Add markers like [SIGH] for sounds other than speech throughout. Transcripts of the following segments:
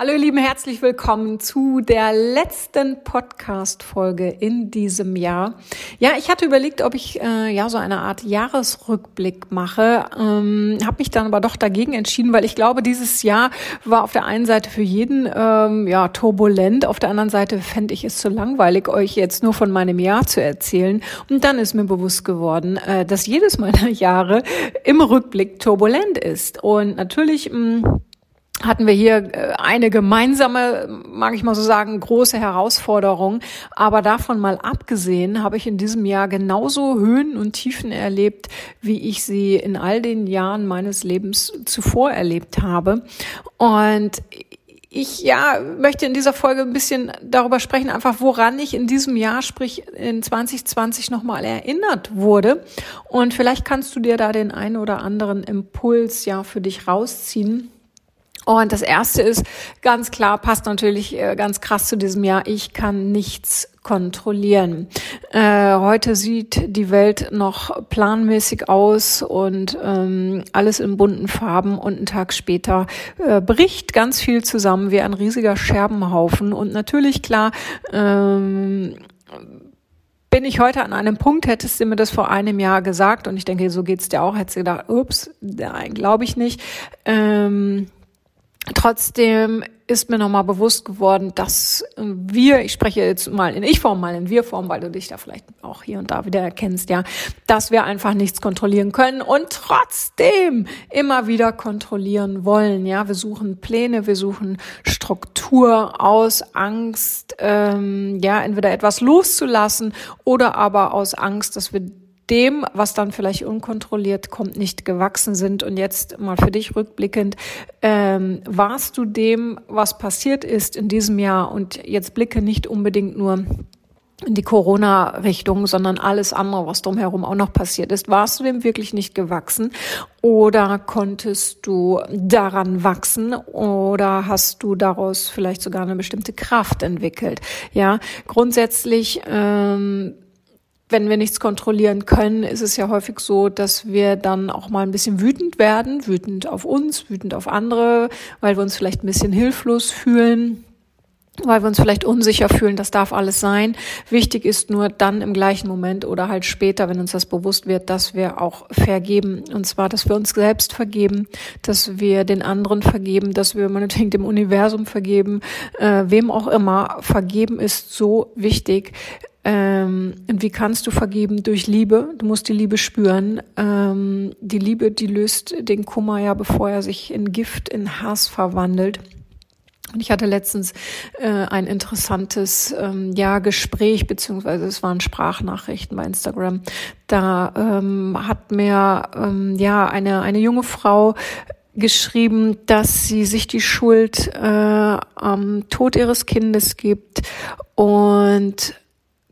Hallo ihr Lieben, herzlich willkommen zu der letzten Podcast-Folge in diesem Jahr. Ja, ich hatte überlegt, ob ich äh, ja so eine Art Jahresrückblick mache, ähm, habe mich dann aber doch dagegen entschieden, weil ich glaube, dieses Jahr war auf der einen Seite für jeden ähm, ja turbulent, auf der anderen Seite fände ich es zu langweilig, euch jetzt nur von meinem Jahr zu erzählen. Und dann ist mir bewusst geworden, äh, dass jedes meiner Jahre im Rückblick turbulent ist. Und natürlich mh, mm, hatten wir hier äh, eine gemeinsame, mag ich mal so sagen, große Herausforderung. Aber davon mal abgesehen, habe ich in diesem Jahr genauso Höhen und Tiefen erlebt, wie ich sie in all den Jahren meines Lebens zuvor erlebt habe. Und ich ja möchte in dieser Folge ein bisschen darüber sprechen, einfach woran ich in diesem Jahr, sprich in 2020 nochmal erinnert wurde. Und vielleicht kannst du dir da den einen oder anderen Impuls ja für dich rausziehen und das erste ist ganz klar, passt natürlich äh, ganz krass zu diesem Jahr. Ich kann nichts kontrollieren. Äh, heute sieht die Welt noch planmäßig aus und ähm, alles in bunten Farben und einen Tag später äh, bricht ganz viel zusammen wie ein riesiger Scherbenhaufen. Und natürlich klar, ähm, bin ich heute an einem Punkt, hättest du mir das vor einem Jahr gesagt, und ich denke, so geht's dir auch, hättest du gedacht, ups, nein, glaube ich nicht. Ähm, Trotzdem ist mir nochmal bewusst geworden, dass wir, ich spreche jetzt mal in Ich-Form, mal in Wir-Form, weil du dich da vielleicht auch hier und da wieder erkennst, ja, dass wir einfach nichts kontrollieren können und trotzdem immer wieder kontrollieren wollen, ja. Wir suchen Pläne, wir suchen Struktur aus Angst, ähm, ja, entweder etwas loszulassen oder aber aus Angst, dass wir dem, was dann vielleicht unkontrolliert kommt, nicht gewachsen sind. Und jetzt mal für dich rückblickend, ähm, warst du dem, was passiert ist in diesem Jahr und jetzt blicke nicht unbedingt nur in die Corona-Richtung, sondern alles andere, was drumherum auch noch passiert ist. Warst du dem wirklich nicht gewachsen oder konntest du daran wachsen oder hast du daraus vielleicht sogar eine bestimmte Kraft entwickelt? Ja, grundsätzlich ähm, wenn wir nichts kontrollieren können, ist es ja häufig so, dass wir dann auch mal ein bisschen wütend werden, wütend auf uns, wütend auf andere, weil wir uns vielleicht ein bisschen hilflos fühlen weil wir uns vielleicht unsicher fühlen, das darf alles sein. Wichtig ist nur dann im gleichen Moment oder halt später, wenn uns das bewusst wird, dass wir auch vergeben. Und zwar, dass wir uns selbst vergeben, dass wir den anderen vergeben, dass wir meinetwegen dem Universum vergeben, äh, wem auch immer. Vergeben ist so wichtig. Ähm, und wie kannst du vergeben? Durch Liebe. Du musst die Liebe spüren. Ähm, die Liebe, die löst den Kummer ja, bevor er sich in Gift, in Hass verwandelt. Und ich hatte letztens äh, ein interessantes ähm, ja Gespräch beziehungsweise es waren Sprachnachrichten bei Instagram. Da ähm, hat mir ähm, ja eine eine junge Frau geschrieben, dass sie sich die Schuld äh, am Tod ihres Kindes gibt und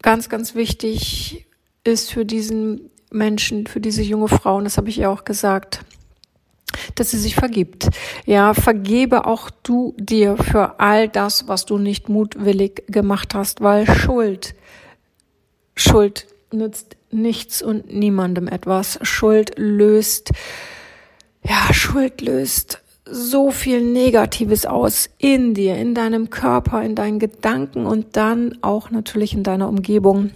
ganz, ganz wichtig ist für diesen Menschen, für diese junge Frau, und das habe ich ihr auch gesagt, dass sie sich vergibt. Ja, vergebe auch du dir für all das, was du nicht mutwillig gemacht hast, weil Schuld, Schuld nützt nichts und niemandem etwas. Schuld löst, ja, Schuld löst so viel Negatives aus in dir, in deinem Körper, in deinen Gedanken und dann auch natürlich in deiner Umgebung.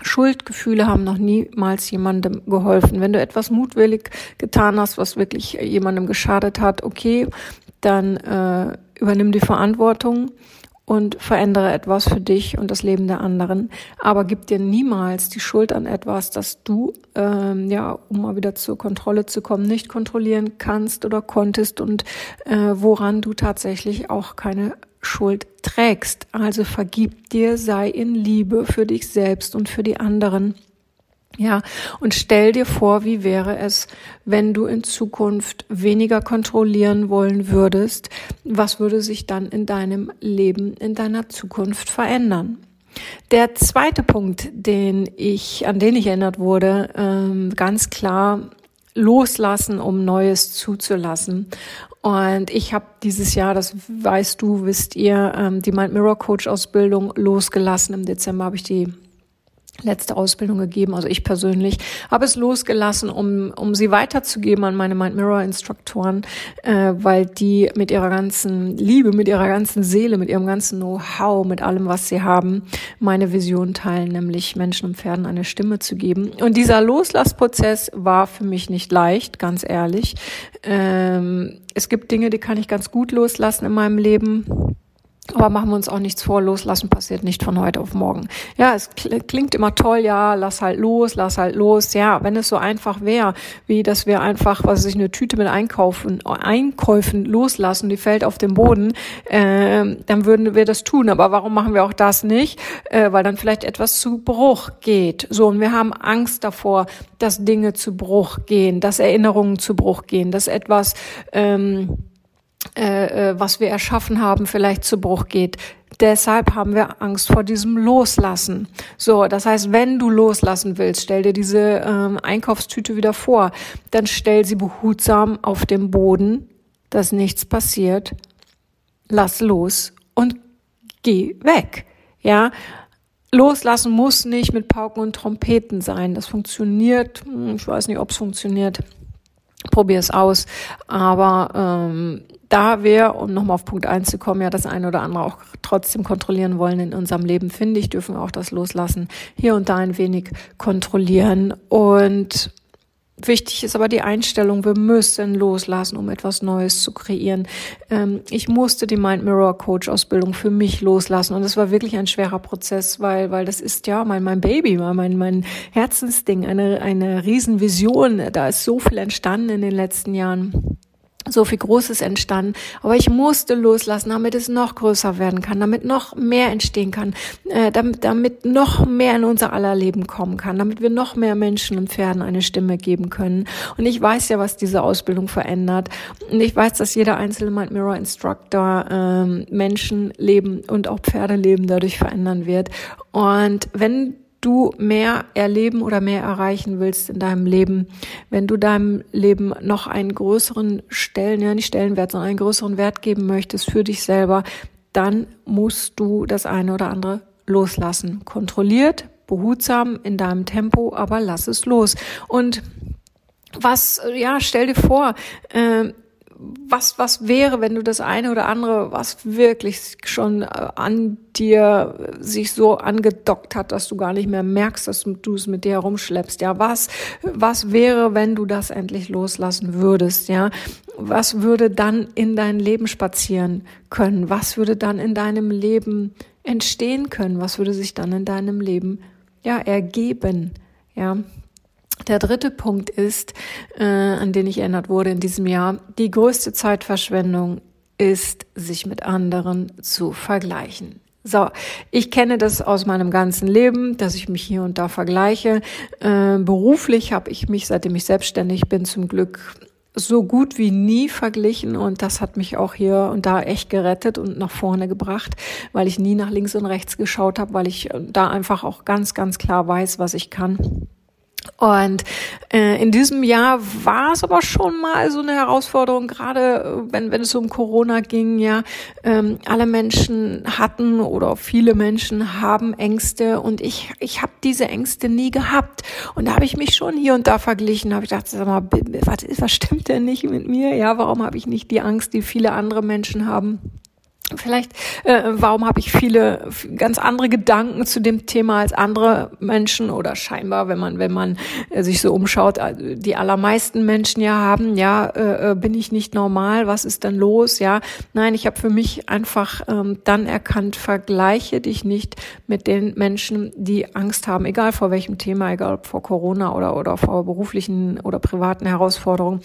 Schuldgefühle haben noch niemals jemandem geholfen. Wenn du etwas mutwillig getan hast, was wirklich jemandem geschadet hat, okay, dann äh, übernimm die Verantwortung und verändere etwas für dich und das Leben der anderen. Aber gib dir niemals die Schuld an etwas, das du, ähm, ja, um mal wieder zur Kontrolle zu kommen, nicht kontrollieren kannst oder konntest und äh, woran du tatsächlich auch keine Schuld trägst. Also vergib dir, sei in Liebe für dich selbst und für die anderen. Ja, und stell dir vor, wie wäre es, wenn du in Zukunft weniger kontrollieren wollen würdest? Was würde sich dann in deinem Leben, in deiner Zukunft verändern? Der zweite Punkt, den ich, an den ich erinnert wurde, ähm, ganz klar loslassen, um Neues zuzulassen. Und ich habe dieses Jahr, das weißt du, wisst ihr, ähm, die Mind Mirror Coach Ausbildung losgelassen. Im Dezember habe ich die letzte Ausbildung gegeben, also ich persönlich, habe es losgelassen, um, um sie weiterzugeben an meine Mind Mirror Instruktoren, äh, weil die mit ihrer ganzen Liebe, mit ihrer ganzen Seele, mit ihrem ganzen Know-how, mit allem, was sie haben, meine Vision teilen, nämlich Menschen und Pferden eine Stimme zu geben. Und dieser Loslassprozess war für mich nicht leicht, ganz ehrlich. Ähm, es gibt Dinge, die kann ich ganz gut loslassen in meinem Leben aber machen wir uns auch nichts vor, loslassen passiert nicht von heute auf morgen. Ja, es klingt immer toll, ja, lass halt los, lass halt los. Ja, wenn es so einfach wäre, wie dass wir einfach, was weiß ich, eine Tüte mit Einkaufen, Einkäufen loslassen, die fällt auf den Boden, äh, dann würden wir das tun. Aber warum machen wir auch das nicht? Äh, weil dann vielleicht etwas zu Bruch geht. So, und wir haben Angst davor, dass Dinge zu Bruch gehen, dass Erinnerungen zu Bruch gehen, dass etwas ähm, äh, äh, was wir erschaffen haben, vielleicht zu Bruch geht. Deshalb haben wir Angst vor diesem Loslassen. So, das heißt, wenn du loslassen willst, stell dir diese ähm, Einkaufstüte wieder vor, dann stell sie behutsam auf dem Boden, dass nichts passiert. Lass los und geh weg. Ja, loslassen muss nicht mit Pauken und Trompeten sein. Das funktioniert. Hm, ich weiß nicht, ob es funktioniert. Probier es aus. Aber ähm, da wir, um nochmal auf Punkt eins zu kommen, ja das eine oder andere auch trotzdem kontrollieren wollen in unserem Leben, finde ich, dürfen wir auch das Loslassen hier und da ein wenig kontrollieren. Und Wichtig ist aber die Einstellung, wir müssen loslassen, um etwas Neues zu kreieren. Ähm, ich musste die Mind Mirror Coach Ausbildung für mich loslassen und es war wirklich ein schwerer Prozess, weil, weil das ist ja mein, mein Baby, mein, mein Herzensding, eine, eine Riesenvision. Da ist so viel entstanden in den letzten Jahren so viel Großes entstanden. Aber ich musste loslassen, damit es noch größer werden kann, damit noch mehr entstehen kann, äh, damit, damit noch mehr in unser aller Leben kommen kann, damit wir noch mehr Menschen und Pferden eine Stimme geben können. Und ich weiß ja, was diese Ausbildung verändert. Und ich weiß, dass jeder einzelne Mind Mirror Instructor ähm, Menschenleben und auch Pferdeleben dadurch verändern wird. Und wenn du mehr erleben oder mehr erreichen willst in deinem Leben, wenn du deinem Leben noch einen größeren Stellen, ja nicht Stellenwert, sondern einen größeren Wert geben möchtest für dich selber, dann musst du das eine oder andere loslassen. Kontrolliert, behutsam in deinem Tempo, aber lass es los. Und was, ja, stell dir vor, äh, was, was wäre, wenn du das eine oder andere, was wirklich schon äh, an dir sich so angedockt hat, dass du gar nicht mehr merkst, dass du es mit dir herumschleppst, ja, was, was wäre, wenn du das endlich loslassen würdest, ja, was würde dann in dein Leben spazieren können, was würde dann in deinem Leben entstehen können, was würde sich dann in deinem Leben, ja, ergeben, ja, der dritte Punkt ist, äh, an den ich erinnert wurde in diesem Jahr, die größte Zeitverschwendung ist, sich mit anderen zu vergleichen. So, ich kenne das aus meinem ganzen Leben, dass ich mich hier und da vergleiche. Äh, beruflich habe ich mich, seitdem ich selbstständig bin, zum Glück so gut wie nie verglichen und das hat mich auch hier und da echt gerettet und nach vorne gebracht, weil ich nie nach links und rechts geschaut habe, weil ich da einfach auch ganz, ganz klar weiß, was ich kann und äh, in diesem Jahr war es aber schon mal so eine Herausforderung, gerade äh, wenn, wenn es um Corona ging, ja, ähm, alle Menschen hatten oder viele Menschen haben Ängste und ich, ich habe diese Ängste nie gehabt. Und da habe ich mich schon hier und da verglichen, habe ich gedacht, sag mal, was, was stimmt denn nicht mit mir? Ja, warum habe ich nicht die Angst, die viele andere Menschen haben? Vielleicht, äh, warum habe ich viele ganz andere Gedanken zu dem Thema als andere Menschen oder scheinbar, wenn man wenn man äh, sich so umschaut, äh, die allermeisten Menschen ja haben, ja, äh, äh, bin ich nicht normal, was ist denn los, ja? Nein, ich habe für mich einfach ähm, dann erkannt, vergleiche dich nicht mit den Menschen, die Angst haben, egal vor welchem Thema, egal vor Corona oder oder vor beruflichen oder privaten Herausforderungen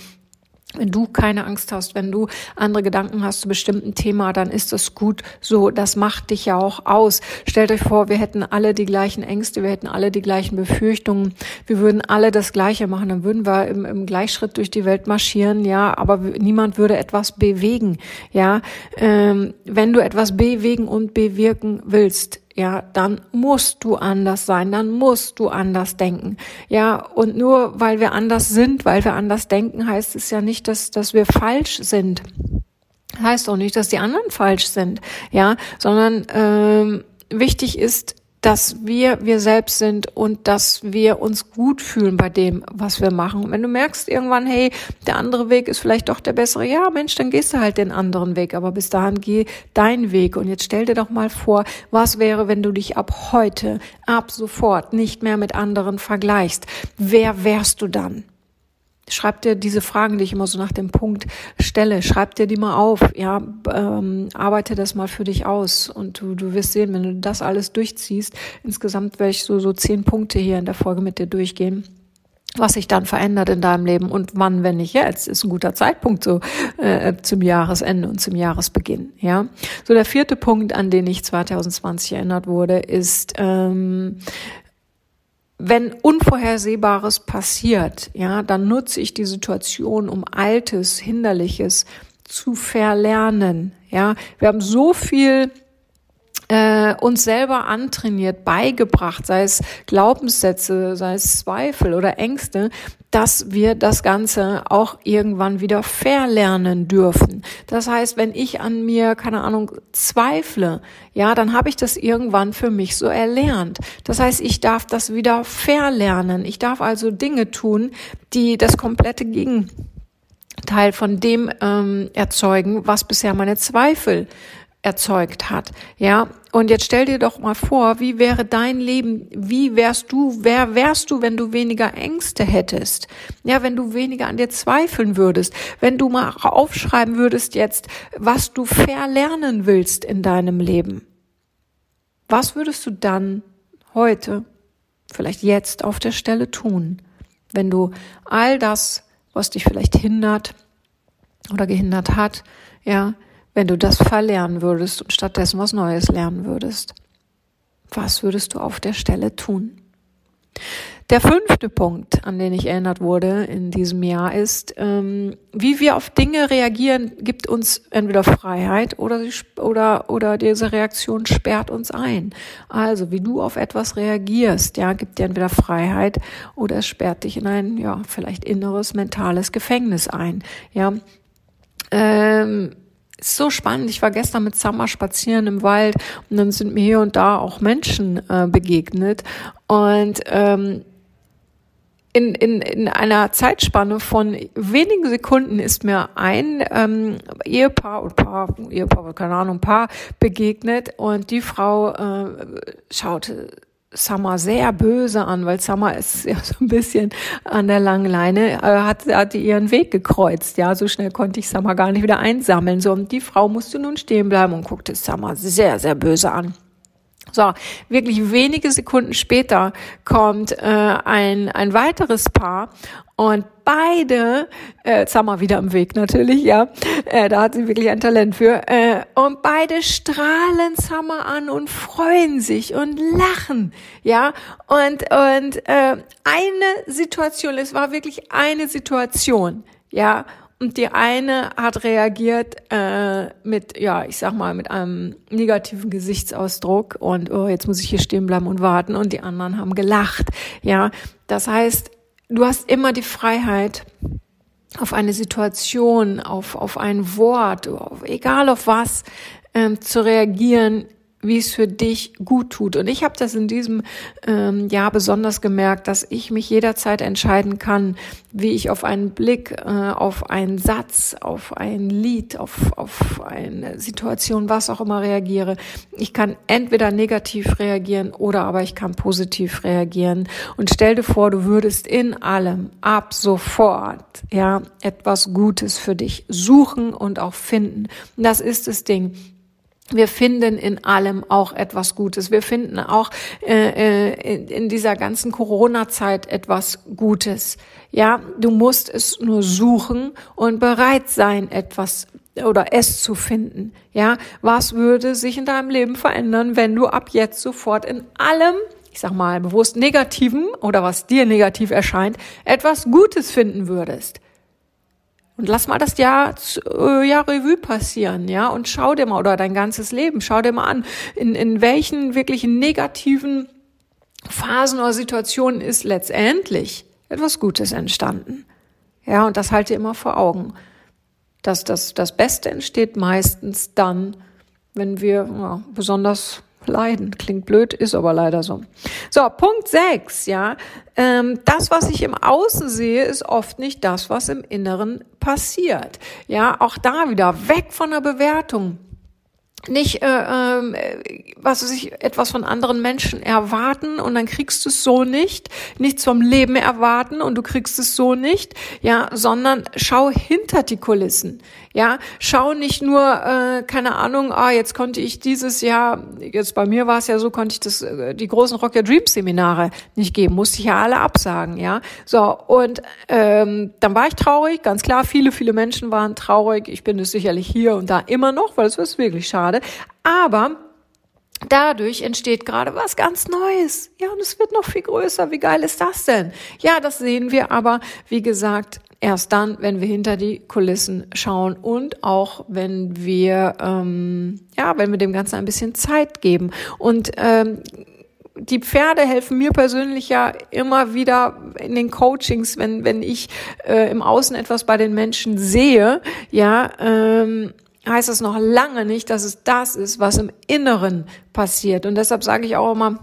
wenn du keine Angst hast, wenn du andere Gedanken hast zu bestimmten Thema, dann ist das gut so. Das macht dich ja auch aus. Stellt euch vor, wir hätten alle die gleichen Ängste, wir hätten alle die gleichen Befürchtungen, wir würden alle das Gleiche machen, dann würden wir im, im Gleichschritt durch die Welt marschieren, ja, aber niemand würde etwas bewegen, ja. Ähm, wenn du etwas bewegen und bewirken willst, ja, dann musst du anders sein, dann musst du anders denken. Ja, und nur weil wir anders sind, weil wir anders denken, heißt es ja nicht, dass, dass wir falsch sind. Heißt auch nicht, dass die anderen falsch sind, ja, sondern ähm, wichtig ist, dass wir wir selbst sind und dass wir uns gut fühlen bei dem, was wir machen. wenn du merkst irgendwann, hey, der andere Weg ist vielleicht doch der bessere, ja, Mensch, dann gehst du halt den anderen Weg, aber bis dahin geh dein Weg. Und jetzt stell dir doch mal vor, was wäre, wenn du dich ab heute, ab sofort nicht mehr mit anderen vergleichst? Wer wärst du dann? Schreib dir diese Fragen, die ich immer so nach dem Punkt stelle, schreib dir die mal auf, ja, ähm, arbeite das mal für dich aus. Und du, du wirst sehen, wenn du das alles durchziehst, insgesamt werde ich so, so zehn Punkte hier in der Folge mit dir durchgehen was sich dann verändert in deinem Leben und wann, wenn nicht jetzt, ist ein guter Zeitpunkt so äh, zum Jahresende und zum Jahresbeginn. Ja, so der vierte Punkt, an den ich 2020 erinnert wurde, ist ähm, wenn Unvorhersehbares passiert, ja, dann nutze ich die Situation, um Altes, Hinderliches zu verlernen. Ja, wir haben so viel äh, uns selber antrainiert, beigebracht, sei es Glaubenssätze, sei es Zweifel oder Ängste, dass wir das Ganze auch irgendwann wieder verlernen dürfen. Das heißt, wenn ich an mir, keine Ahnung, zweifle, ja, dann habe ich das irgendwann für mich so erlernt. Das heißt, ich darf das wieder verlernen. Ich darf also Dinge tun, die das komplette Gegenteil von dem ähm, erzeugen, was bisher meine Zweifel erzeugt hat. Ja, und jetzt stell dir doch mal vor, wie wäre dein Leben, wie wärst du, wer wärst du, wenn du weniger Ängste hättest? Ja, wenn du weniger an dir zweifeln würdest, wenn du mal aufschreiben würdest jetzt, was du verlernen willst in deinem Leben. Was würdest du dann heute, vielleicht jetzt auf der Stelle tun, wenn du all das, was dich vielleicht hindert oder gehindert hat, ja, wenn du das verlernen würdest und stattdessen was Neues lernen würdest? Was würdest du auf der Stelle tun? Der fünfte Punkt, an den ich erinnert wurde in diesem Jahr, ist, ähm, wie wir auf Dinge reagieren, gibt uns entweder Freiheit oder, oder, oder diese Reaktion sperrt uns ein. Also, wie du auf etwas reagierst, ja, gibt dir entweder Freiheit oder es sperrt dich in ein, ja, vielleicht inneres mentales Gefängnis ein, ja. Ähm, ist so spannend. Ich war gestern mit Summer spazieren im Wald und dann sind mir hier und da auch Menschen äh, begegnet. Und ähm, in, in, in einer Zeitspanne von wenigen Sekunden ist mir ein ähm, Ehepaar oder Paar, Ehepaar, keine Ahnung, Paar begegnet und die Frau äh, schaute Summer sehr böse an, weil Summer ist [LAUGHS] ja so ein bisschen an der langen Leine, äh, hat, hat ihren Weg gekreuzt. Ja, so schnell konnte ich Summer gar nicht wieder einsammeln. So, und die Frau musste nun stehen bleiben und guckte Summer sehr, sehr böse an. So, wirklich wenige Sekunden später kommt äh, ein, ein weiteres Paar und beide, äh, wir wieder im Weg natürlich, ja, äh, da hat sie wirklich ein Talent für, äh, und beide strahlen Summer an und freuen sich und lachen, ja, und, und äh, eine Situation, es war wirklich eine Situation, ja, und die eine hat reagiert äh, mit, ja, ich sag mal, mit einem negativen Gesichtsausdruck und oh, jetzt muss ich hier stehen bleiben und warten. Und die anderen haben gelacht. Ja, das heißt, du hast immer die Freiheit, auf eine Situation, auf, auf ein Wort, auf, egal auf was, ähm, zu reagieren, wie es für dich gut tut. Und ich habe das in diesem ähm, Jahr besonders gemerkt, dass ich mich jederzeit entscheiden kann, wie ich auf einen Blick, äh, auf einen Satz, auf ein Lied, auf, auf eine Situation, was auch immer reagiere. Ich kann entweder negativ reagieren oder aber ich kann positiv reagieren. Und stell dir vor, du würdest in allem ab sofort ja etwas Gutes für dich suchen und auch finden. Das ist das Ding wir finden in allem auch etwas Gutes. Wir finden auch äh, äh, in, dieser ganzen Corona-Zeit etwas Gutes. Ja, du musst es nur suchen und bereit sein, etwas oder es zu finden. Ja, was würde sich in deinem Leben verändern, wenn du ab jetzt sofort in allem ich sag mal, bewusst negativen oder was dir negativ erscheint, etwas Gutes finden würdest. Und lass mal das Jahr, äh, ja, Revue passieren, ja, und schau dir mal, oder dein ganzes Leben, schau dir mal an, in, in welchen wirklich negativen Phasen oder Situationen ist letztendlich etwas Gutes entstanden. Ja, und das halte immer vor Augen. Dass das, das Beste entsteht meistens dann, wenn wir ja, besonders leiden. Klingt blöd, ist aber leider so. So, Punkt 6, ja. Ähm, das, was ich im Außen sehe, ist oft nicht das, was im Inneren passiert. Ja, auch da wieder weg von der Bewertung nicht, äh, äh, was weiß ich, etwas von anderen Menschen erwarten und dann kriegst du es so nicht, nichts vom Leben erwarten und du kriegst es so nicht, ja, sondern schau hinter die Kulissen, ja, schau nicht nur, äh, keine Ahnung, ah, jetzt konnte ich dieses Jahr, jetzt bei mir war es ja so, konnte ich das, äh, die großen Rock Your Dreams Seminare nicht geben, musste ich ja alle absagen, ja, so und ähm, dann war ich traurig, ganz klar, viele, viele Menschen waren traurig, ich bin es sicherlich hier und da immer noch, weil es ist wirklich schade. Aber Dadurch entsteht gerade was ganz Neues. Ja, und es wird noch viel größer. Wie geil ist das denn? Ja, das sehen wir aber, wie gesagt, erst dann, wenn wir hinter die Kulissen schauen und auch wenn wir, ähm, ja, wenn wir dem Ganzen ein bisschen Zeit geben. Und ähm, die Pferde helfen mir persönlich ja immer wieder in den Coachings, wenn wenn ich äh, im Außen etwas bei den Menschen sehe, ja. Ähm, heißt das noch lange nicht, dass es das ist, was im Inneren passiert. Und deshalb sage ich auch immer,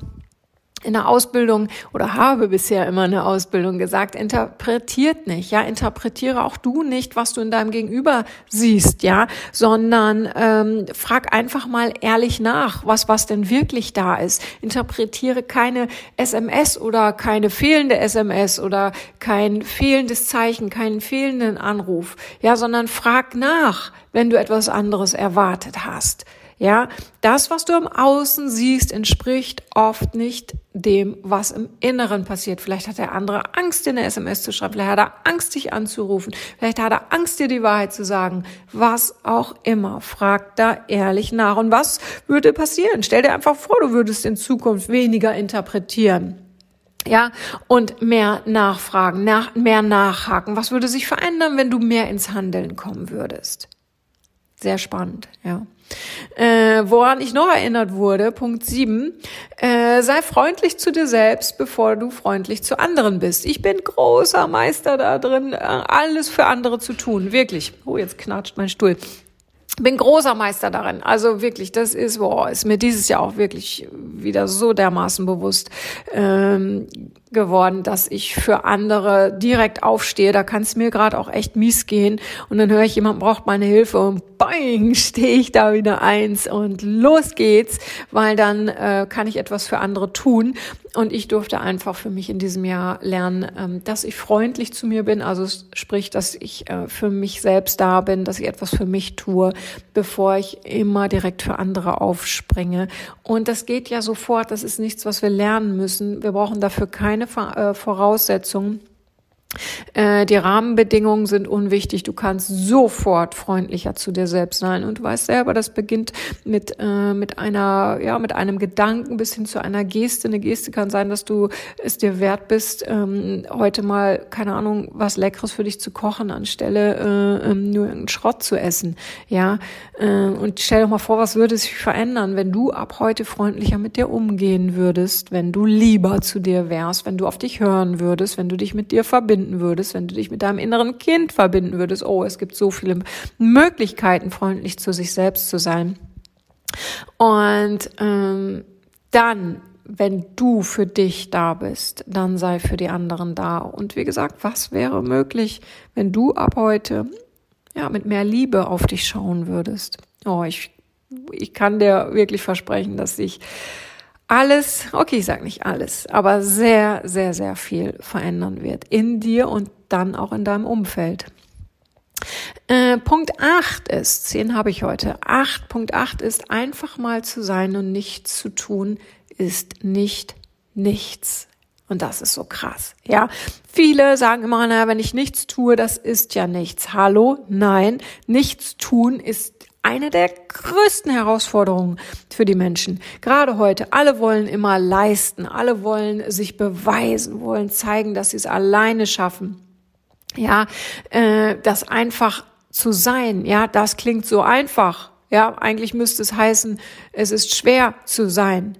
in der Ausbildung oder habe bisher immer eine Ausbildung gesagt, interpretiert nicht, ja, interpretiere auch du nicht, was du in deinem Gegenüber siehst, ja, sondern ähm, frag einfach mal ehrlich nach, was was denn wirklich da ist. Interpretiere keine SMS oder keine fehlende SMS oder kein fehlendes Zeichen, keinen fehlenden Anruf, ja, sondern frag nach, wenn du etwas anderes erwartet hast. Ja, das, was du im Außen siehst, entspricht oft nicht dem, was im Inneren passiert. Vielleicht hat der andere Angst, dir eine SMS zu schreiben. Vielleicht hat er Angst, dich anzurufen. Vielleicht hat er Angst, dir die Wahrheit zu sagen. Was auch immer. Frag da ehrlich nach. Und was würde passieren? Stell dir einfach vor, du würdest in Zukunft weniger interpretieren. Ja, und mehr nachfragen, nach, mehr nachhaken. Was würde sich verändern, wenn du mehr ins Handeln kommen würdest? Sehr spannend, ja. Äh, woran ich noch erinnert wurde, Punkt 7, äh, sei freundlich zu dir selbst, bevor du freundlich zu anderen bist. Ich bin großer Meister da drin, äh, alles für andere zu tun, wirklich. Oh, jetzt knatscht mein Stuhl bin großer Meister darin. Also wirklich, das ist, boah, ist mir dieses Jahr auch wirklich wieder so dermaßen bewusst ähm, geworden, dass ich für andere direkt aufstehe. Da kann es mir gerade auch echt mies gehen. Und dann höre ich, jemand braucht meine Hilfe und boing, stehe ich da wieder eins und los geht's, weil dann äh, kann ich etwas für andere tun. Und ich durfte einfach für mich in diesem Jahr lernen, ähm, dass ich freundlich zu mir bin. Also sprich, dass ich äh, für mich selbst da bin, dass ich etwas für mich tue, bevor ich immer direkt für andere aufspringe. Und das geht ja sofort. Das ist nichts, was wir lernen müssen. Wir brauchen dafür keine äh, Voraussetzungen. Äh, die Rahmenbedingungen sind unwichtig. Du kannst sofort freundlicher zu dir selbst sein. Und du weißt selber, das beginnt mit, äh, mit einer, ja, mit einem Gedanken bis hin zu einer Geste. Eine Geste kann sein, dass du es dir wert bist, ähm, heute mal, keine Ahnung, was Leckeres für dich zu kochen, anstelle äh, ähm, nur einen Schrott zu essen. Ja, äh, und stell dir mal vor, was würde sich verändern, wenn du ab heute freundlicher mit dir umgehen würdest, wenn du lieber zu dir wärst, wenn du auf dich hören würdest, wenn du dich mit dir verbinden verbinden würdest, wenn du dich mit deinem inneren Kind verbinden würdest. Oh, es gibt so viele Möglichkeiten, freundlich zu sich selbst zu sein. Und ähm, dann wenn du für dich da bist, dann sei für die anderen da. Und wie gesagt, was wäre möglich, wenn du ab heute ja mit mehr Liebe auf dich schauen würdest? Oh, ich ich kann dir wirklich versprechen, dass ich alles, okay, ich sage nicht alles, aber sehr, sehr, sehr viel verändern wird in dir und dann auch in deinem Umfeld. Äh, Punkt 8 ist, 10 habe ich heute, 8, Punkt 8 ist einfach mal zu sein und nichts zu tun, ist nicht nichts. Und das ist so krass, ja. Viele sagen immer, naja, wenn ich nichts tue, das ist ja nichts. Hallo? Nein, nichts tun ist eine der größten Herausforderungen für die Menschen. Gerade heute. Alle wollen immer leisten. Alle wollen sich beweisen, wollen zeigen, dass sie es alleine schaffen. Ja, äh, das einfach zu sein, ja, das klingt so einfach. Ja, eigentlich müsste es heißen, es ist schwer zu sein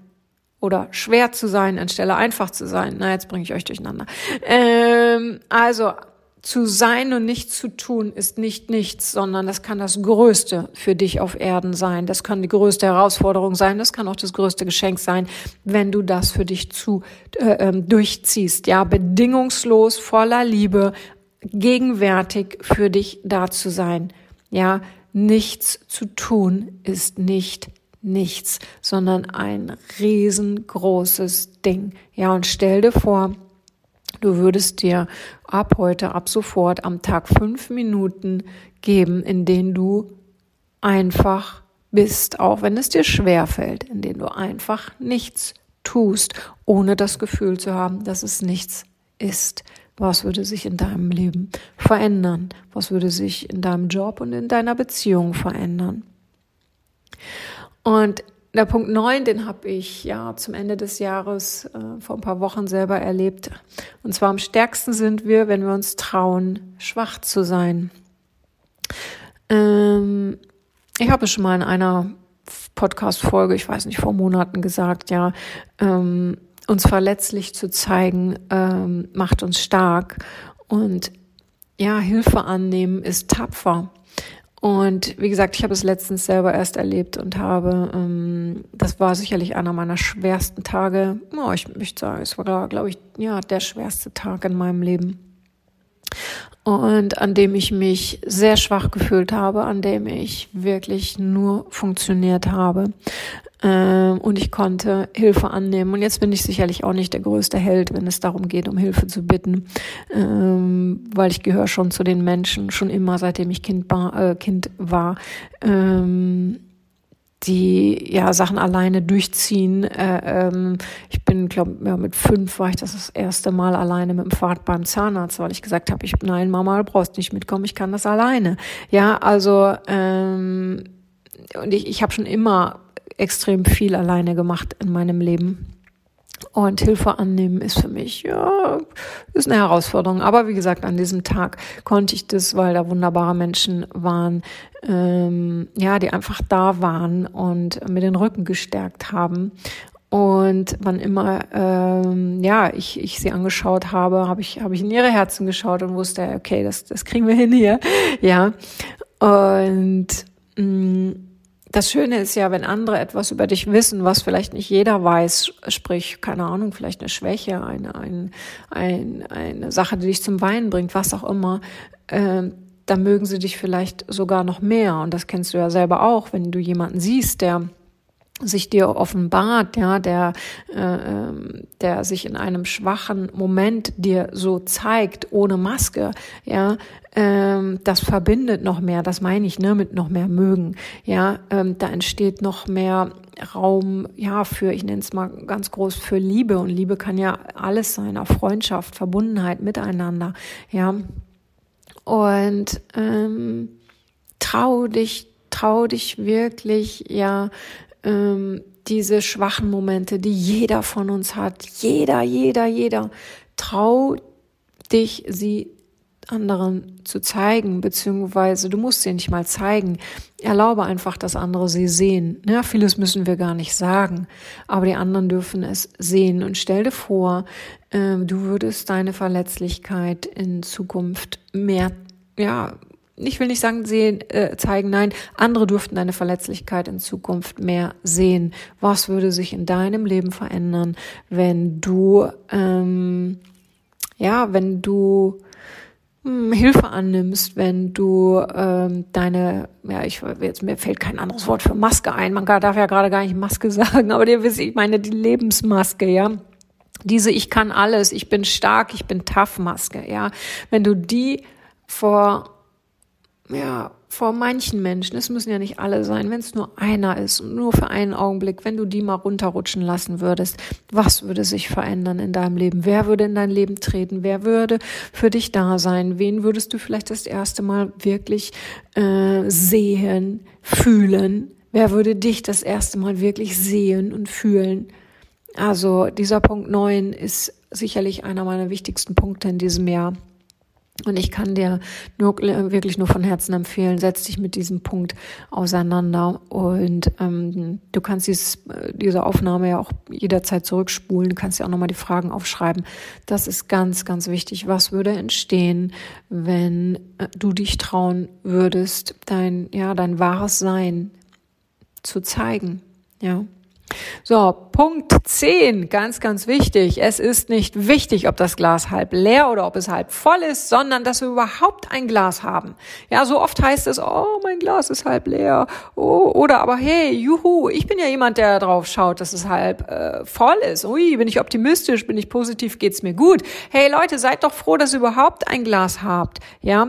oder schwer zu sein anstelle einfach zu sein. Na, jetzt bringe ich euch durcheinander. Ähm, also zu sein und nicht zu tun ist nicht nichts, sondern das kann das Größte für dich auf Erden sein. Das kann die größte Herausforderung sein. Das kann auch das größte Geschenk sein, wenn du das für dich zu äh, ähm, durchziehst. Ja, bedingungslos, voller Liebe, gegenwärtig für dich da zu sein. Ja, nichts zu tun ist nicht nichts, sondern ein riesengroßes Ding. Ja, und stell dir vor, du würdest dir ab heute, ab sofort am Tag fünf Minuten geben, in denen du einfach bist, auch wenn es dir schwer fällt, in denen du einfach nichts tust, ohne das Gefühl zu haben, dass es nichts ist. Was würde sich in deinem Leben verändern? Was würde sich in deinem Job und in deiner Beziehung verändern? Und der Punkt neun, den habe ich ja zum Ende des Jahres äh, vor ein paar Wochen selber erlebt. Und zwar am stärksten sind wir, wenn wir uns trauen, schwach zu sein. Ähm, ich habe es schon mal in einer Podcast-Folge, ich weiß nicht, vor Monaten gesagt, ja, ähm, uns verletzlich zu zeigen, ähm, macht uns stark. Und ja, Hilfe annehmen ist tapfer. Und wie gesagt, ich habe es letztens selber erst erlebt und habe, ähm, das war sicherlich einer meiner schwersten Tage. Oh, ich möchte sagen, es war, glaube ich, ja, der schwerste Tag in meinem Leben. Und an dem ich mich sehr schwach gefühlt habe, an dem ich wirklich nur funktioniert habe. Ähm, und ich konnte Hilfe annehmen. Und jetzt bin ich sicherlich auch nicht der größte Held, wenn es darum geht, um Hilfe zu bitten, ähm, weil ich gehöre schon zu den Menschen, schon immer, seitdem ich Kind war, äh, kind war ähm, die ja Sachen alleine durchziehen. Äh, ähm, ich bin, glaube ja, mit fünf war ich das das erste Mal alleine mit dem Fahrrad beim Zahnarzt, weil ich gesagt habe, ich nein Mama, du brauchst nicht mitkommen, ich kann das alleine. Ja, also ähm, und ich, ich habe schon immer extrem viel alleine gemacht in meinem Leben. Und Hilfe annehmen ist für mich, ja, ist eine Herausforderung. Aber wie gesagt, an diesem Tag konnte ich das, weil da wunderbare Menschen waren, ähm, ja, die einfach da waren und mir den Rücken gestärkt haben. Und wann immer ähm, ja ich, ich sie angeschaut habe, habe ich habe ich in ihre Herzen geschaut und wusste, okay, das das kriegen wir hin hier, ja. Und mh, mm, das Schöne ist ja, wenn andere etwas über dich wissen, was vielleicht nicht jeder weiß, sprich, keine Ahnung, vielleicht eine Schwäche, eine, eine, eine, eine Sache, die dich zum Weinen bringt, was auch immer, äh, dann mögen sie dich vielleicht sogar noch mehr. Und das kennst du ja selber auch, wenn du jemanden siehst, der sich dir offenbart, ja, der, äh, ähm, der sich in einem schwachen Moment dir so zeigt, ohne Maske, ja, ähm, das verbindet noch mehr, das meine ich, ne, mit noch mehr mögen, ja, ähm, da entsteht noch mehr Raum, ja, für, ich nenne es mal ganz groß, für Liebe. Und Liebe kann ja alles sein, auch Freundschaft, Verbundenheit miteinander, ja, und ähm, trau dich, trau dich wirklich, ja, ähm, diese schwachen Momente, die jeder von uns hat. Jeder, jeder, jeder. Trau dich, sie anderen zu zeigen, beziehungsweise du musst sie nicht mal zeigen. Erlaube einfach, dass andere sie sehen. Ja, vieles müssen wir gar nicht sagen, aber die anderen dürfen es sehen. Und stell dir vor, äh, du würdest deine Verletzlichkeit in Zukunft mehr, ja, ich will nicht sagen sehen, äh, zeigen, nein, andere dürften deine Verletzlichkeit in Zukunft mehr sehen. Was würde sich in deinem Leben verändern, wenn du, ähm, ja, wenn du hm, Hilfe annimmst, wenn du ähm, deine, ja, ich jetzt mir fällt kein anderes Wort für Maske ein. Man darf ja gerade gar nicht Maske [LAUGHS] sagen, aber ihr wisst, ich meine die Lebensmaske, ja. Diese ich kann alles, ich bin stark, ich bin tough Maske, ja. Wenn du die vor ja, vor manchen Menschen, es müssen ja nicht alle sein, wenn es nur einer ist und nur für einen Augenblick, wenn du die mal runterrutschen lassen würdest, was würde sich verändern in deinem Leben? Wer würde in dein Leben treten? Wer würde für dich da sein? Wen würdest du vielleicht das erste Mal wirklich äh, sehen, fühlen? Wer würde dich das erste Mal wirklich sehen und fühlen? Also dieser Punkt neun ist sicherlich einer meiner wichtigsten Punkte in diesem Jahr. Und ich kann dir nur, wirklich nur von Herzen empfehlen, setz dich mit diesem Punkt auseinander und ähm, du kannst dieses, diese Aufnahme ja auch jederzeit zurückspulen, du kannst ja auch nochmal die Fragen aufschreiben. Das ist ganz, ganz wichtig. Was würde entstehen, wenn äh, du dich trauen würdest, dein, ja, dein wahres Sein zu zeigen? Ja. So, Punkt 10, ganz, ganz wichtig. Es ist nicht wichtig, ob das Glas halb leer oder ob es halb voll ist, sondern dass wir überhaupt ein Glas haben. Ja, so oft heißt es, oh, mein Glas ist halb leer. Oh, oder aber hey, juhu, ich bin ja jemand, der drauf schaut, dass es halb äh, voll ist. Ui, bin ich optimistisch, bin ich positiv, geht's mir gut. Hey Leute, seid doch froh, dass ihr überhaupt ein Glas habt. Ja.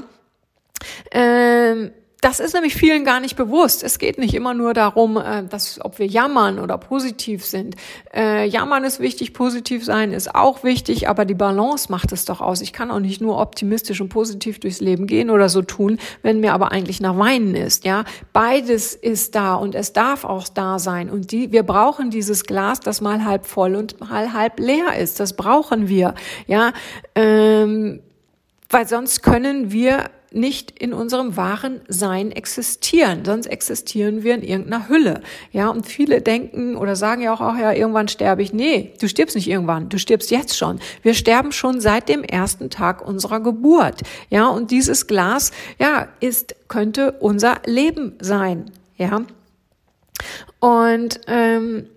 Ähm, das ist nämlich vielen gar nicht bewusst. Es geht nicht immer nur darum, äh, dass, ob wir jammern oder positiv sind. Äh, jammern ist wichtig, positiv sein ist auch wichtig, aber die Balance macht es doch aus. Ich kann auch nicht nur optimistisch und positiv durchs Leben gehen oder so tun, wenn mir aber eigentlich nach Weinen ist. Ja, beides ist da und es darf auch da sein. Und die, wir brauchen dieses Glas, das mal halb voll und mal halb leer ist. Das brauchen wir. Ja, ähm, weil sonst können wir nicht in unserem wahren Sein existieren, sonst existieren wir in irgendeiner Hülle. Ja, und viele denken oder sagen ja auch, ach ja, irgendwann sterbe ich. Nee, du stirbst nicht irgendwann, du stirbst jetzt schon. Wir sterben schon seit dem ersten Tag unserer Geburt. Ja, und dieses Glas, ja, ist, könnte unser Leben sein. Ja. Und ähm,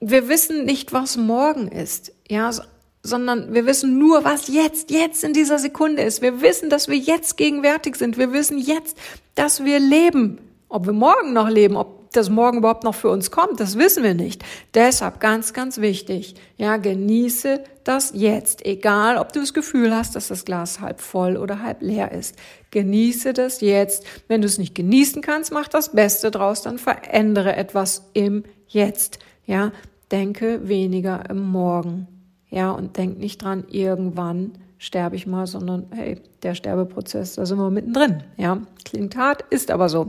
wir wissen nicht, was morgen ist. Ja, sondern wir wissen nur, was jetzt, jetzt in dieser Sekunde ist. Wir wissen, dass wir jetzt gegenwärtig sind. Wir wissen jetzt, dass wir leben. Ob wir morgen noch leben, ob das morgen überhaupt noch für uns kommt, das wissen wir nicht. Deshalb ganz, ganz wichtig. Ja, genieße das jetzt. Egal, ob du das Gefühl hast, dass das Glas halb voll oder halb leer ist. Genieße das jetzt. Wenn du es nicht genießen kannst, mach das Beste draus, dann verändere etwas im Jetzt. Ja, denke weniger im Morgen. Ja, und denk nicht dran, irgendwann sterbe ich mal, sondern hey, der Sterbeprozess, da sind wir mittendrin. Ja, klingt hart, ist aber so.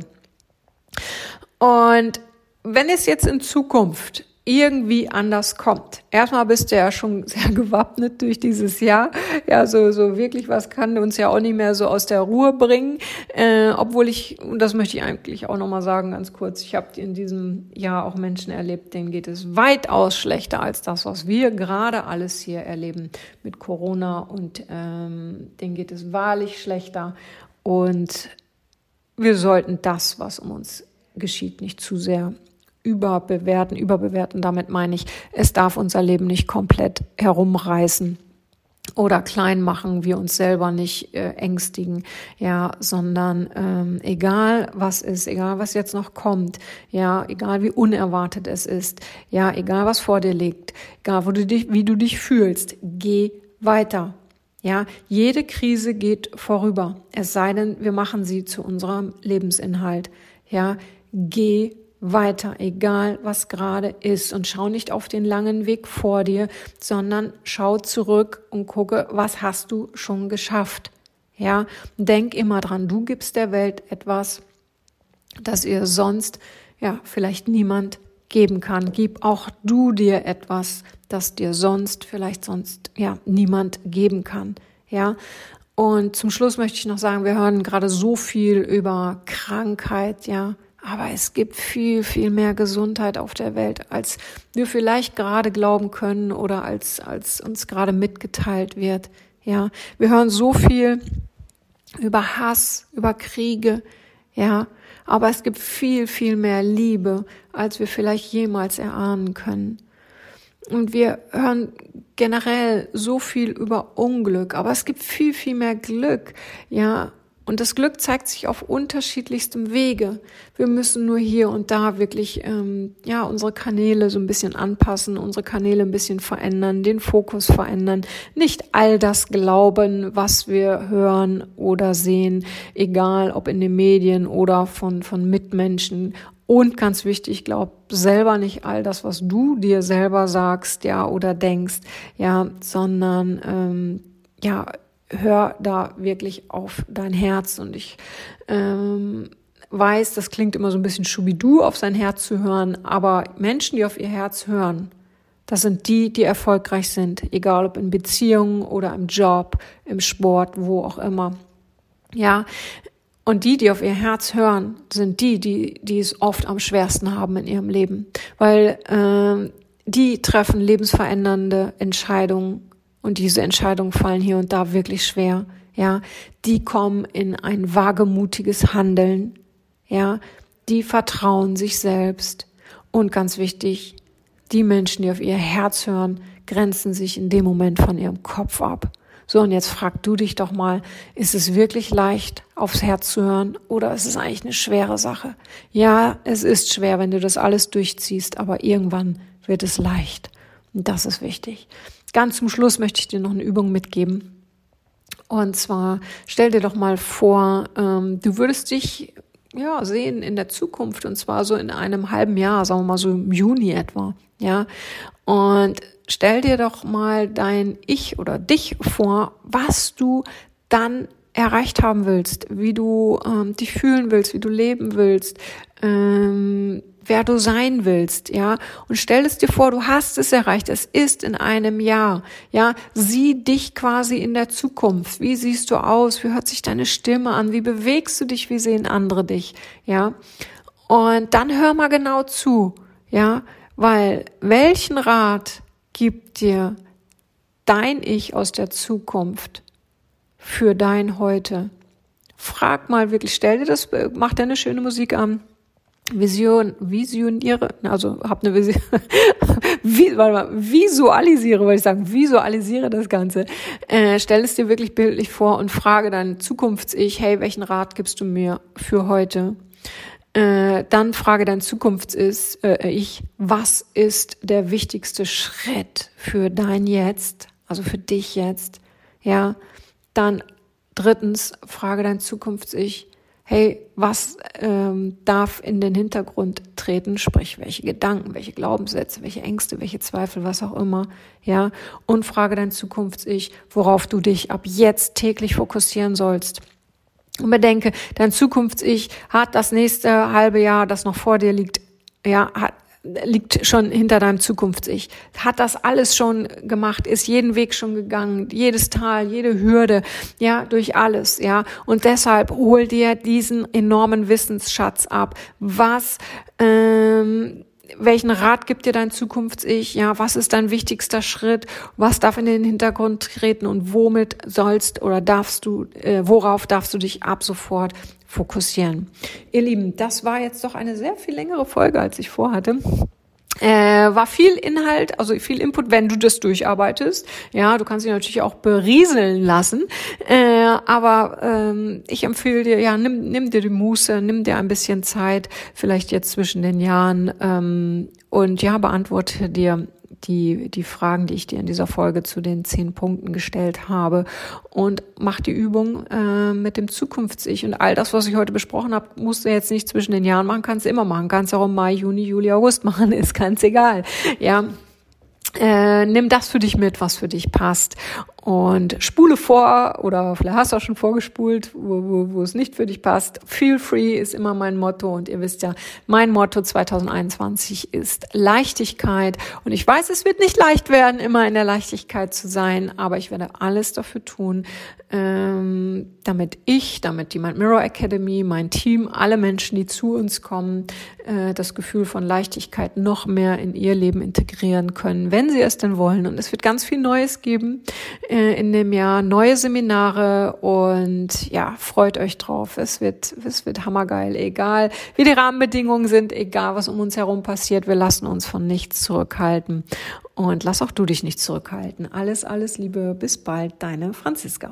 Und wenn es jetzt in Zukunft irgendwie anders kommt. Erstmal bist du ja schon [LAUGHS] sehr gewappnet durch dieses Jahr. Ja, so, so wirklich was kann uns ja auch nicht mehr so aus der Ruhe bringen. Äh, obwohl ich, und das möchte ich eigentlich auch nochmal sagen, ganz kurz, ich habe in diesem Jahr auch Menschen erlebt, denen geht es weitaus schlechter als das, was wir gerade alles hier erleben mit Corona und ähm, denen geht es wahrlich schlechter. Und wir sollten das, was um uns geschieht, nicht zu sehr überbewerten. Überbewerten, damit meine ich, es darf unser Leben nicht komplett herumreißen oder klein machen, wir uns selber nicht äh, ängstigen, ja, sondern ähm, egal was ist, egal was jetzt noch kommt, ja, egal wie unerwartet es ist, ja, egal was vor dir liegt, egal wo du dich, wie du dich fühlst, geh weiter. Ja, jede Krise geht vorüber. Es sei denn, wir machen sie zu unserem Lebensinhalt. Ja, geh weiter, egal was gerade ist. Und schau nicht auf den langen Weg vor dir, sondern schau zurück und gucke, was hast du schon geschafft. Ja, denk immer dran, du gibst der Welt etwas, das ihr sonst, ja, vielleicht niemand geben kann. Gib auch du dir etwas, das dir sonst, vielleicht sonst, ja, niemand geben kann. Ja, und zum Schluss möchte ich noch sagen, wir hören gerade so viel über Krankheit, ja, aber es gibt viel, viel mehr Gesundheit auf der Welt, als wir vielleicht gerade glauben können oder als, als uns gerade mitgeteilt wird. Ja, wir hören so viel über Hass, über Kriege, ja, aber es gibt viel, viel mehr Liebe, als wir vielleicht jemals erahnen können. Und wir hören generell so viel über Unglück, aber es gibt viel, viel mehr Glück, ja, und das Glück zeigt sich auf unterschiedlichstem Wege. Wir müssen nur hier und da wirklich ähm, ja unsere Kanäle so ein bisschen anpassen, unsere Kanäle ein bisschen verändern, den Fokus verändern. Nicht all das glauben, was wir hören oder sehen, egal ob in den Medien oder von von Mitmenschen. Und ganz wichtig, glaub selber nicht all das, was du dir selber sagst, ja oder denkst, ja, sondern ähm, ja hör da wirklich auf dein Herz. Und ich ähm, weiß, das klingt immer so ein bisschen schubidu, auf sein Herz zu hören, aber Menschen, die auf ihr Herz hören, Das sind die, die erfolgreich sind, egal ob in Beziehungen oder im Job, im Sport, wo auch immer. Ja, und die, die auf ihr Herz hören, sind die, die, die es oft am schwersten haben in ihrem Leben, weil äh, die treffen lebensverändernde Entscheidungen und diese Entscheidungen fallen hier und da wirklich schwer. Ja, die kommen in ein wagemutiges Handeln. Ja, die vertrauen sich selbst und ganz wichtig, die Menschen, die auf ihr Herz hören, grenzen sich in dem Moment von ihrem Kopf ab. So, und jetzt frag du dich doch mal, ist es wirklich leicht, aufs Herz zu hören oder ist es eigentlich eine schwere Sache? Ja, es ist schwer, wenn du das alles durchziehst, aber irgendwann wird es leicht. Und das ist wichtig. Ganz zum Schluss möchte ich dir noch eine Übung mitgeben. Und zwar stell dir doch mal vor, ähm, du würdest dich ja, sehen in der Zukunft und zwar so in einem halben Jahr, sagen wir mal so im Juni etwa, ja. Und stell dir doch mal dein Ich oder dich vor, was du dann erreicht haben willst, wie du ähm, dich fühlen willst, wie du leben willst, ähm, wer du sein willst, ja. Und stell es dir vor, du hast es erreicht. Es ist in einem Jahr, ja. Sieh dich quasi in der Zukunft. Wie siehst du aus? Wie hört sich deine Stimme an? Wie bewegst du dich? Wie sehen andere dich, ja? Und dann hör mal genau zu, ja. Weil welchen Rat gibt dir dein Ich aus der Zukunft für dein Heute? Frag mal wirklich, stell dir das, mach dir eine schöne Musik an Vision, visioniere, also hab eine Vision, [LAUGHS] wie, warte mal, visualisiere, wollte ich sagen, visualisiere das Ganze. Äh, stell es dir wirklich bildlich vor und frage dein Zukunfts-Ich, hey, welchen Rat gibst du mir für heute? Äh, dann frage dein Zukunfts-Ich, äh, was ist der wichtigste Schritt für dein Jetzt, also für dich jetzt? Ja, dann drittens frage dein Zukunfts-Ich, hey, was ähm, darf in den Hintergrund treten, sprich welche Gedanken, welche Glaubenssätze, welche Ängste, welche Zweifel, was auch immer, ja, und frage dein Zukunfts-Ich, worauf du dich ab jetzt täglich fokussieren sollst. Und bedenke, dein Zukunfts-Ich hat das nächste halbe Jahr, das noch vor dir liegt, ja, hat, liegt schon hinter deinem Zukunfts-Ich. Hat das alles schon gemacht, ist jeden Weg schon gegangen, jedes Tal, jede Hürde, ja, durch alles, ja. Und deshalb hol dir diesen enormen Wissensschatz ab. Was, ähm, welchen Rat gibt dir dein Zukunfts-Ich? Ja, was ist dein wichtigster Schritt? Was darf in den Hintergrund treten und womit sollst oder darfst du, äh, worauf darfst du dich ab sofort fokussieren. Ihr Lieben, das war jetzt doch eine sehr viel längere Folge, als ich vorhatte. Äh, war viel Inhalt, also viel Input, wenn du das durcharbeitest. Ja, du kannst dich natürlich auch berieseln lassen. Äh, aber ähm, ich empfehle dir, ja, nimm, nimm dir die Muße, nimm dir ein bisschen Zeit, vielleicht jetzt zwischen den Jahren ähm, und ja, beantworte dir die, die Fragen, die ich dir in dieser Folge zu den zehn Punkten gestellt habe und mach die Übung äh, mit dem Zukunfts-Ich. Und all das, was ich heute besprochen habe, musst du jetzt nicht zwischen den Jahren machen, kannst du immer machen. Kannst auch im Mai, Juni, Juli, August machen, [LAUGHS] ist ganz egal. Ja, äh, nimm das für dich mit, was für dich passt und spule vor oder vielleicht hast du auch schon vorgespult, wo, wo, wo es nicht für dich passt. Feel free ist immer mein Motto und ihr wisst ja, mein Motto 2021 ist Leichtigkeit und ich weiß, es wird nicht leicht werden, immer in der Leichtigkeit zu sein, aber ich werde alles dafür tun, ähm, damit ich, damit die Mind Mirror Academy, mein Team, alle Menschen, die zu uns kommen, äh, das Gefühl von Leichtigkeit noch mehr in ihr Leben integrieren können, wenn sie es denn wollen und es wird ganz viel Neues geben äh, in dem Jahr neue Seminare und ja, freut euch drauf. Es wird, es wird hammergeil, egal wie die Rahmenbedingungen sind, egal was um uns herum passiert. Wir lassen uns von nichts zurückhalten und lass auch du dich nicht zurückhalten. Alles, alles Liebe. Bis bald. Deine Franziska.